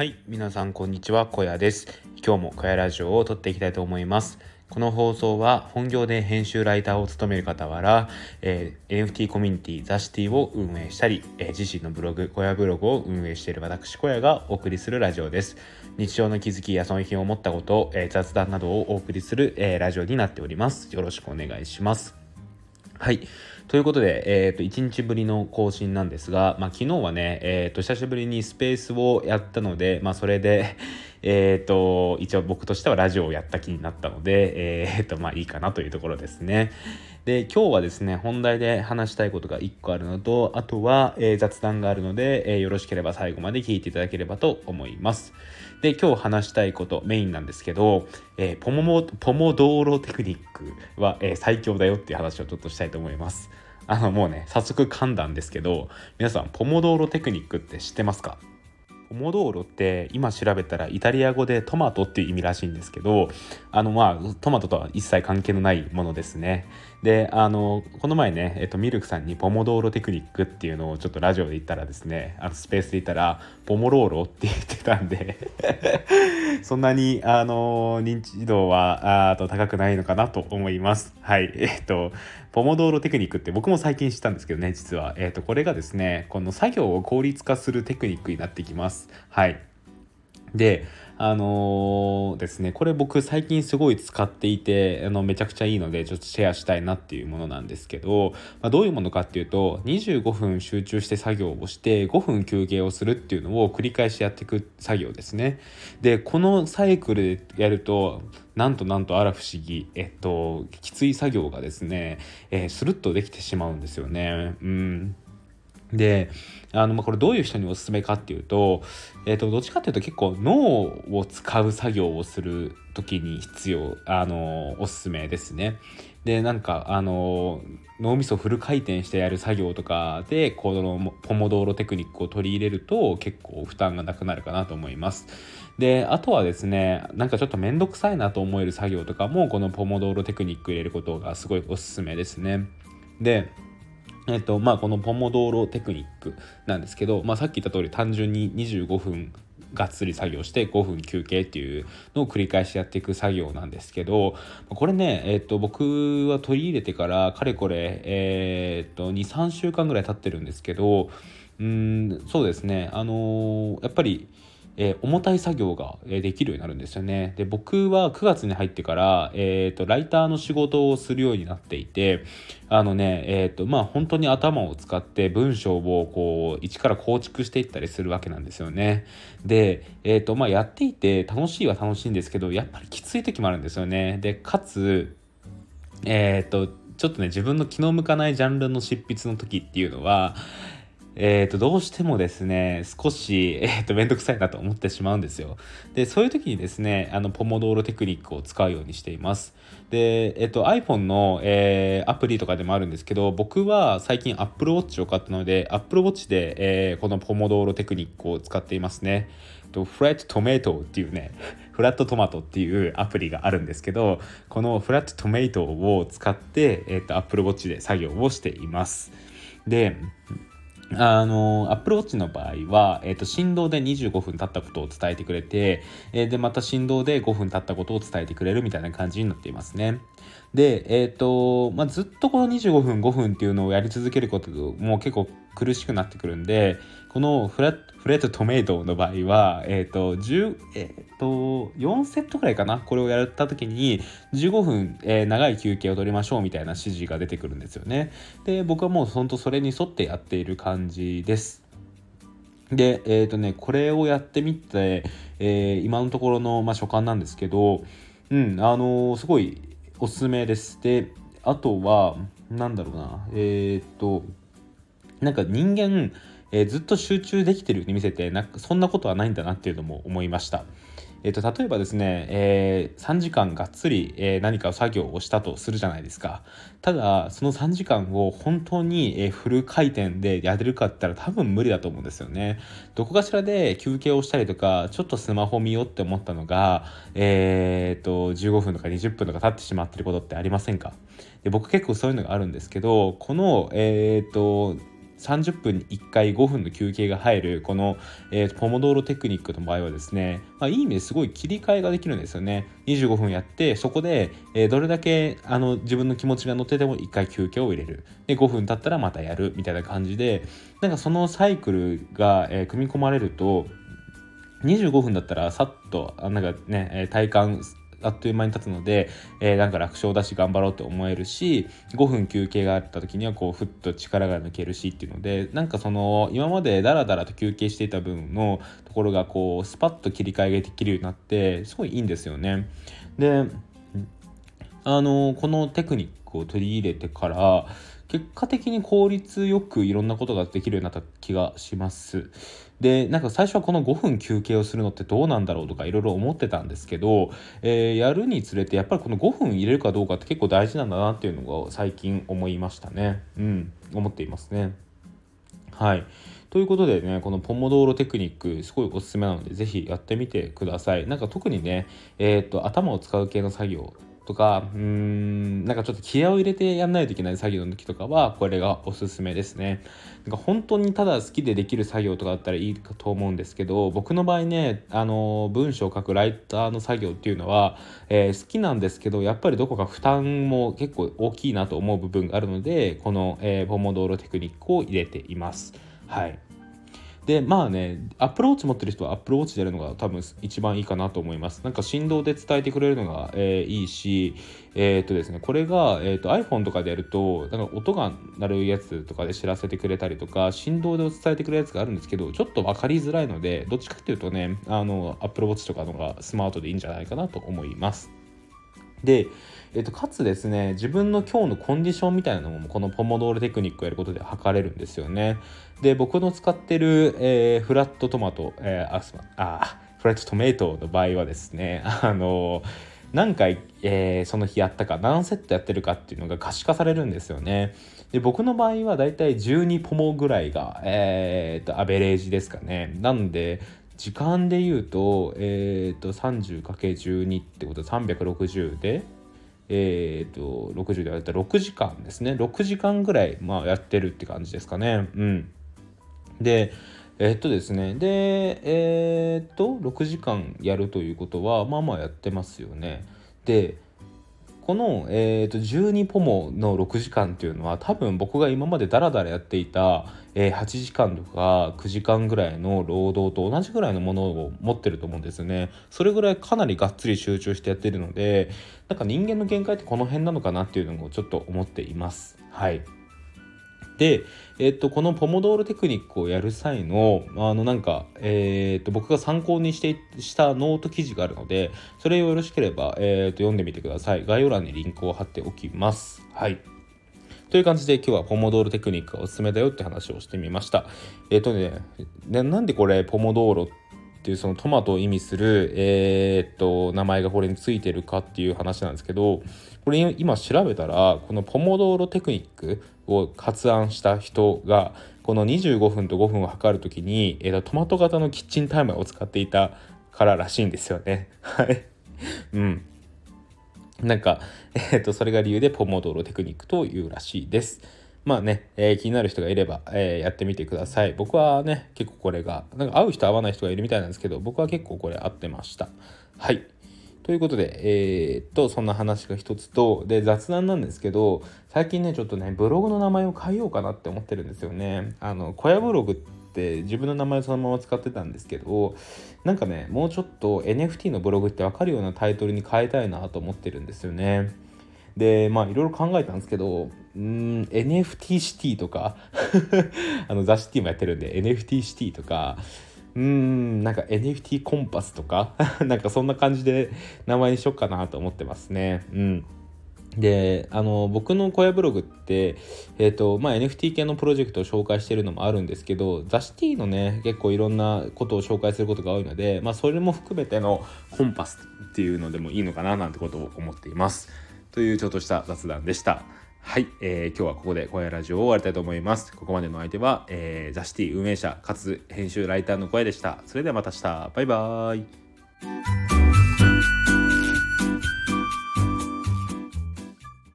はい皆さんこんにちは小屋です。今日も小屋ラジオを撮っていきたいと思います。この放送は本業で編集ライターを務める傍ら、えー、NFT コミュニティザシティを運営したり、えー、自身のブログ小屋ブログを運営している私小屋がお送りするラジオです。日常の気づきや損品を持ったこと、えー、雑談などをお送りする、えラジオになっております。よろしくお願いします。はいということで、えー、と1日ぶりの更新なんですが、まあ、昨日はね、えー、と久しぶりにスペースをやったので、まあ、それで、えー、と一応僕としてはラジオをやった気になったので、えー、とまあいいかなというところですね。で今日はですね本題で話したいことが1個あるのとあとは、えー、雑談があるので、え、よろしければ最後まで聞いていただければと思います。で今日話したいことメインなんですけど、えー、ポモポモ道路テクニックは、え最強だよっていう話をちょっとしたいと思います。あのもうね早速噛んだんですけど皆さんポモドーロテクニックって知ってますか？ポモドーロって今調べたらイタリア語でトマトっていう意味らしいんですけどあのまあトマトとは一切関係のないものですねであのこの前ね、えっと、ミルクさんにポモドーロテクニックっていうのをちょっとラジオで言ったらですねあのスペースで言ったらポモローロって言ってたんで そんなにあの認知度はあと高くないのかなと思います。はい。えっとポモドーロテクニックって僕も最近知ったんですけどね実は、えっとこれがですねこの作業を効率化するテクニックになってきます。はい。であのー、ですねこれ僕最近すごい使っていてあのめちゃくちゃいいのでちょっとシェアしたいなっていうものなんですけど、まあ、どういうものかっていうと25分集中して作業をして5分休憩をするっていうのを繰り返しやっていく作業ですね。でこのサイクルでやるとなんとなんとあら不思議えっときつい作業がですね、えー、スルッとできてしまうんですよね。うん。であのまあ、これどういう人におすすめかっていうと,、えー、とどっちかっていうと結構脳を使う作業をする時に必要あのおすすめですね。でなんかあの脳みそフル回転してやる作業とかでこのポモドーロテクニックを取り入れると結構負担がなくなるかなと思います。であとはですねなんかちょっと面倒くさいなと思える作業とかもこのポモドーロテクニック入れることがすごいおすすめですね。でえっとまあ、このポモドーロテクニックなんですけど、まあ、さっき言った通り単純に25分がっつり作業して5分休憩っていうのを繰り返しやっていく作業なんですけどこれね、えっと、僕は取り入れてからかれこれ、えっと23週間ぐらい経ってるんですけどうんそうですね。あのー、やっぱりえー、重たい作業ができるようになるんですよね。で僕は9月に入ってから、えーと、ライターの仕事をするようになっていてあのねえっ、ー、とまあ本当に頭を使って文章をこう一から構築していったりするわけなんですよね。で、えーとまあ、やっていて楽しいは楽しいんですけどやっぱりきつい時もあるんですよね。でかつえっ、ー、とちょっとね自分の気の向かないジャンルの執筆の時っていうのはえー、とどうしてもですね少し、えー、とめんどくさいなと思ってしまうんですよ。でそういう時にですねあのポモドーロテクニックを使うようにしています。で、えー、と iPhone の、えー、アプリとかでもあるんですけど僕は最近 Apple Watch を買ったので Apple Watch で、えー、このポモドーロテクニックを使っていますね。とフラットトメイトっていうね フラットトマトっていうアプリがあるんですけどこのフラットトメイトを使って、えー、と Apple Watch で作業をしています。であの、Apple Watch の場合は、えっ、ー、と、振動で25分経ったことを伝えてくれて、えー、で、また振動で5分経ったことを伝えてくれるみたいな感じになっていますね。で、えっ、ー、と、まあ、ずっとこの25分、5分っていうのをやり続けることも結構苦しくなってくるんで、このフラフレットトメイトの場合は、えっ、ー、と、10、えっ、ー、と、4セットくらいかなこれをやった時に、15分、えー、長い休憩を取りましょうみたいな指示が出てくるんですよね。で、僕はもう本当それに沿ってやっている感じです。で、えっ、とね、これをやってみて、え今のところの、まあ、所感なんですけど、うん、あのすごいおすすめです。で、あとは、なんだろうな、えっ、と、なんか人間、えー、ずっと集中できてるように見せてなんかそんなことはないんだなっていうのも思いました。えーと、例えばですね、えー、3時間がっつり、えー、何か作業をしたとするじゃないですか。ただその3時間を本当に、えー、フル回転でやれるかって言ったら多分無理だと思うんですよね。どこかしらで休憩をしたりとかちょっとスマホ見ようって思ったのがえー、と15分とか20分とか経ってしまってることってありませんか？で僕結構そういうのがあるんですけどこのえっ、ー、と30分に1回5分の休憩が入るこの、えー、ポモドーロテクニックの場合はですね、まあ、いい意味ですごい切り替えができるんですよね。25分やってそこで、えー、どれだけあの自分の気持ちが乗ってても1回休憩を入れる。で5分経ったらまたやるみたいな感じでなんかそのサイクルが、えー、組み込まれると25分だったらさっとなんかね体感あっという間に経つので、えー、なんか楽勝だし頑張ろうって思えるし5分休憩があった時にはこうふっと力が抜けるしっていうのでなんかその今までダラダラと休憩していた分のところがこうスパッと切り替えができるようになってすごいいいんですよね。であのこのテクニックを取り入れてから結果的に効率よくいろんなことができるようになった気がします。でなんか最初はこの5分休憩をするのってどうなんだろうとかいろいろ思ってたんですけど、えー、やるにつれてやっぱりこの5分入れるかどうかって結構大事なんだなっていうのを最近思いましたね。うん思っていますね。はいということでね、このポモドーロテクニック、すごいおすすめなので、ぜひやってみてください。なんか特にね、えー、っと、頭を使う系の作業とか、うーん、なんかちょっと気合を入れてやんないといけない作業の時とかは、これがおすすめですね。なんか本当にただ好きでできる作業とかだったらいいかと思うんですけど、僕の場合ね、あの、文章を書くライターの作業っていうのは、えー、好きなんですけど、やっぱりどこか負担も結構大きいなと思う部分があるので、この、えー、ポモドーロテクニックを入れています。はい。でまあねアップルウォッチ持ってる人はアップルウォッチでやるのが多分一番いいかなと思います。なんか振動で伝えてくれるのが、えー、いいしえー、っとですねこれが、えー、っと iPhone とかでやるとなんか音が鳴るやつとかで知らせてくれたりとか振動で伝えてくれるやつがあるんですけどちょっと分かりづらいのでどっちかっていうとねあのアップルウォッチとかのがスマートでいいんじゃないかなと思います。でえっと、かつですね自分の今日のコンディションみたいなのもこのポモドールテクニックをやることで測れるんですよね。で僕の使ってる、えー、フラットトマト、えー、あすまあフラットトメイトの場合はですね あの何回、えー、その日やったか何セットやってるかっていうのが可視化されるんですよね。で僕の場合はだいたい12ポモぐらいが、えー、とアベレージですかね。なんで時間で言うと,、えーと、と 30×12 ってことは360でえーと、60でやったら6時間ですね。6時間ぐらい、まあ、やってるって感じですかね。うん。でえー、っとですね。でえー、っと6時間やるということはまあまあやってますよね。でこの、えーと、12ポモの6時間っていうのは多分僕が今までダラダラやっていた、えー、8時間とか9時間ぐらいの労働と同じぐらいのものを持ってると思うんですね。それぐらいかなりがっつり集中してやってるのでなんか人間の限界ってこの辺なのかなっていうのをちょっと思っています。はいで、えっと、このポモドーロテクニックをやる際の、あの、なんか、えっと、僕が参考にしてしたノート記事があるので、それをよろしければ、えっと、読んでみてください。概要欄にリンクを貼っておきます。はい。という感じで今日はポモドーロテクニックがおすすめだよって話をしてみました。えっ、とね、なんでこれポモドーロっていうそのトマトを意味する、えー、っと名前がこれについてるかっていう話なんですけどこれ今調べたらこのポモドーロテクニックを発案した人がこの25分と5分を測る時に、えー、トマト型のキッチンタイマーを使っていたかららしいんですよね。はい。うん。なんか、えっ、と、それが理由でポモドーロテクニックというらしいです。まあね、えー、気になる人がいれば、えー、やってみてください。僕はね、結構これが、なんか合う人合わない人がいるみたいなんですけど、僕は結構これ合ってました。はい。ということで、えー、っと、そんな話が一つと、で、雑談なんですけど、最近ね、ちょっとね、ブログの名前を変えようかなって思ってるんですよね。あの、小屋ブログって自分の名前をそのまま使ってたんですけど、なんかね、もうちょっと NFT のブログってわかるようなタイトルに変えたいなと思ってるんですよね。でまあいろいろ考えたんですけどうん NFT シティとか あのザ・シティもやってるんで NFT シティとかうんなんか NFT コンパスとか なんかそんな感じで名前にしよっかなと思ってますねうんであの僕の小屋ブログって、えーとまあ、NFT 系のプロジェクトを紹介してるのもあるんですけどザ・シティのね結構いろんなことを紹介することが多いので、まあ、それも含めてのコンパスっていうのでもいいのかななんてことを思っています。というちょっとした雑談でした。はい、えー、今日はここで小屋ラジオを終わりたいと思います。ここまでの相手は、えー、ザ・シティ運営者かつ編集ライターの声でした。それではまた明日。バイバーイ。